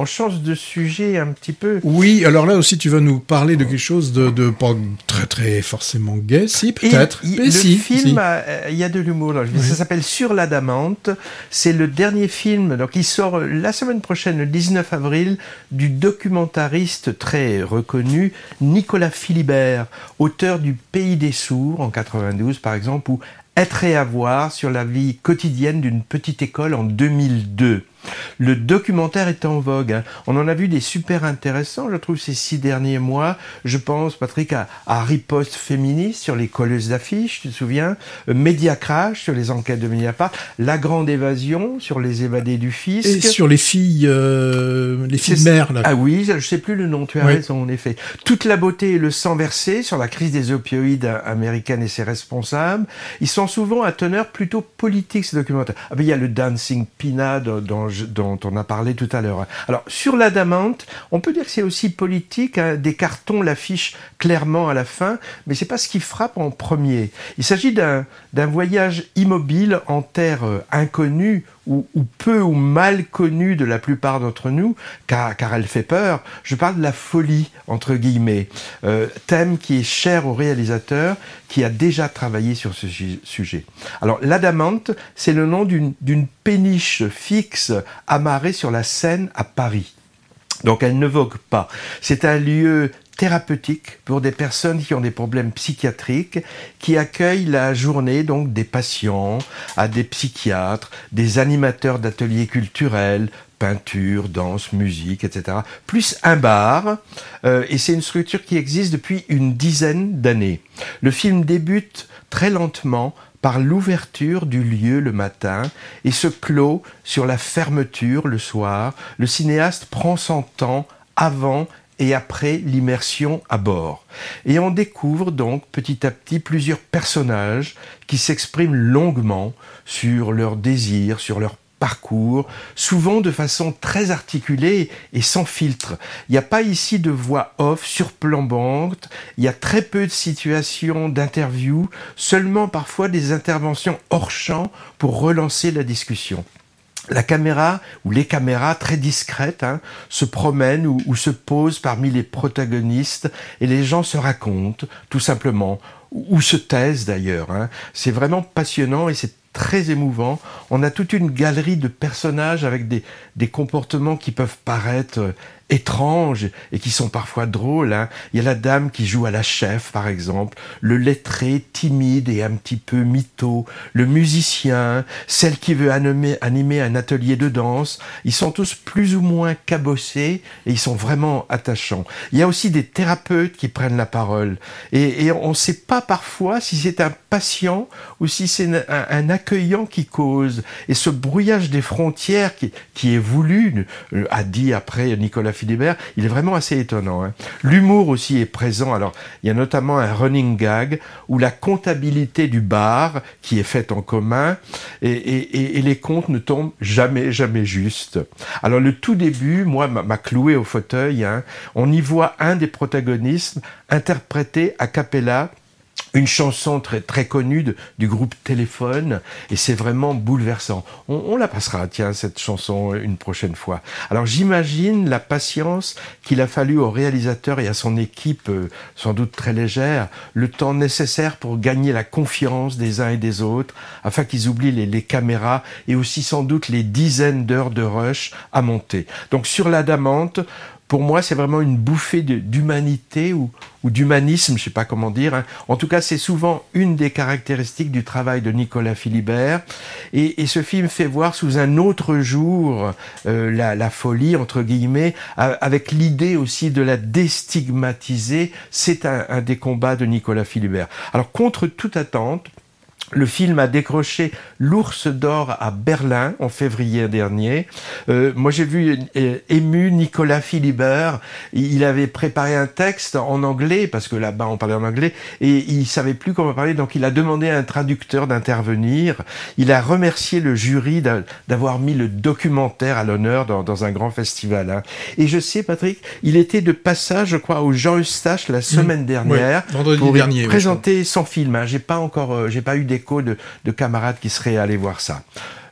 on change de sujet un petit peu. Oui, alors là aussi, tu vas nous parler de quelque chose de, de pas très très forcément gay, si peut-être. Le film, euh, il y a de l'humour. Ça s'appelle Sur l'adamante. C'est le dernier film, donc il sort la semaine prochaine, le 19 avril, du documentariste très reconnu Nicolas Philibert, auteur du Pays des sourds en 92 par exemple, ou être et avoir sur la vie quotidienne d'une petite école en 2002. Le documentaire est en vogue. Hein. On en a vu des super intéressants, je trouve, ces six derniers mois. Je pense, Patrick, à, à Riposte féministe sur les colleuses d'affiches, tu te souviens? Euh, Média Crash sur les enquêtes de Mediapart. La Grande Évasion sur les évadés du fisc. Et sur les filles, euh, les filles mères, là. Ah oui, je sais plus le nom, tu as raison, en effet. Toute la beauté et le sang versé sur la crise des opioïdes américaines et ses responsables. Ils sont souvent à teneur plutôt politique, ces documentaires. Ah ben, il y a le Dancing Pina dans dont on a parlé tout à l'heure. Alors, sur l'adamante, on peut dire que c'est aussi politique. Hein. des cartons l'affichent clairement à la fin, mais c'est pas ce qui frappe en premier. Il s'agit d'un voyage immobile en terre euh, inconnue ou, peu ou mal connue de la plupart d'entre nous, car, elle fait peur. Je parle de la folie, entre guillemets, euh, thème qui est cher au réalisateur, qui a déjà travaillé sur ce sujet. Alors, l'adamante, c'est le nom d'une péniche fixe amarrée sur la Seine à Paris. Donc elle ne vogue pas. C'est un lieu thérapeutique pour des personnes qui ont des problèmes psychiatriques, qui accueillent la journée donc des patients, à des psychiatres, des animateurs d'ateliers culturels, peinture, danse, musique, etc. Plus un bar, euh, et c'est une structure qui existe depuis une dizaine d'années. Le film débute très lentement par l'ouverture du lieu le matin et se clôt sur la fermeture le soir. Le cinéaste prend son temps avant et après l'immersion à bord. Et on découvre donc petit à petit plusieurs personnages qui s'expriment longuement sur leurs désirs, sur leurs parcours, souvent de façon très articulée et sans filtre. Il n'y a pas ici de voix off surplombante, il y a très peu de situations d'interview, seulement parfois des interventions hors champ pour relancer la discussion la caméra ou les caméras très discrètes hein, se promènent ou, se posent parmi les protagonistes et les gens se racontent tout simplement ou, se taisent d'ailleurs. Hein. C'est vraiment passionnant et c'est très émouvant. On a toute une galerie de personnages avec des, des comportements qui peuvent paraître étranges et qui sont parfois drôles. Hein. Il y a la dame qui joue à la chef, par exemple, le lettré timide et un petit peu mytho, le musicien, celle qui veut animer, un atelier de danse. Ils sont tous plus ou moins cabossés et ils sont vraiment attachants. Il y a aussi des thérapeutes qui prennent la parole et, on ne sait pas parfois si c'est un patient ou si c'est un, un, accueillant qui cause. Et ce brouillage des frontières qui, qui est voulu, euh, a dit après Nicolas Il est vraiment assez étonnant. Hein. L'humour aussi est présent. Alors, il y a notamment un running gag où la comptabilité du bar, qui est faite en commun, et, les comptes ne tombent jamais, jamais juste. Alors, le tout début, moi, m'a cloué au fauteuil. Hein. On y voit un des protagonistes interpréter a cappella une chanson très très connue du groupe Téléphone et c'est vraiment bouleversant. On, la passera, tiens, cette chanson une prochaine fois. Alors j'imagine la patience qu'il a fallu au réalisateur et à son équipe, euh, sans doute très légère, le temps nécessaire pour gagner la confiance des uns et des autres, afin qu'ils oublient les, les caméras et aussi sans doute les dizaines d'heures de rush à monter. Donc sur l'adamante, pour moi, c'est vraiment une bouffée d'humanité ou, d'humanisme, je ne sais pas comment dire. Hein. En tout cas, c'est souvent une des caractéristiques du travail de Nicolas Philibert. Et, ce film fait voir sous un autre jour euh, la, folie, entre guillemets, avec l'idée aussi de la déstigmatiser. C'est un, un des combats de Nicolas Philibert. Alors, contre toute attente, le film a décroché l'Ours d'or à Berlin en février dernier. Euh, moi, j'ai vu euh, ému Nicolas Philibert. Il avait préparé un texte en anglais parce que là-bas on parlait en anglais et il savait plus comment parler. Donc, il a demandé à un traducteur d'intervenir. Il a remercié le jury d'avoir mis le documentaire à l'honneur dans, un grand festival. Hein. Et je sais, Patrick, il était de passage, je crois, au Jean Eustache la semaine dernière pour dernier, présenter son film. Hein. J'ai pas encore, euh, j'ai pas eu des de, camarades qui seraient allés voir ça.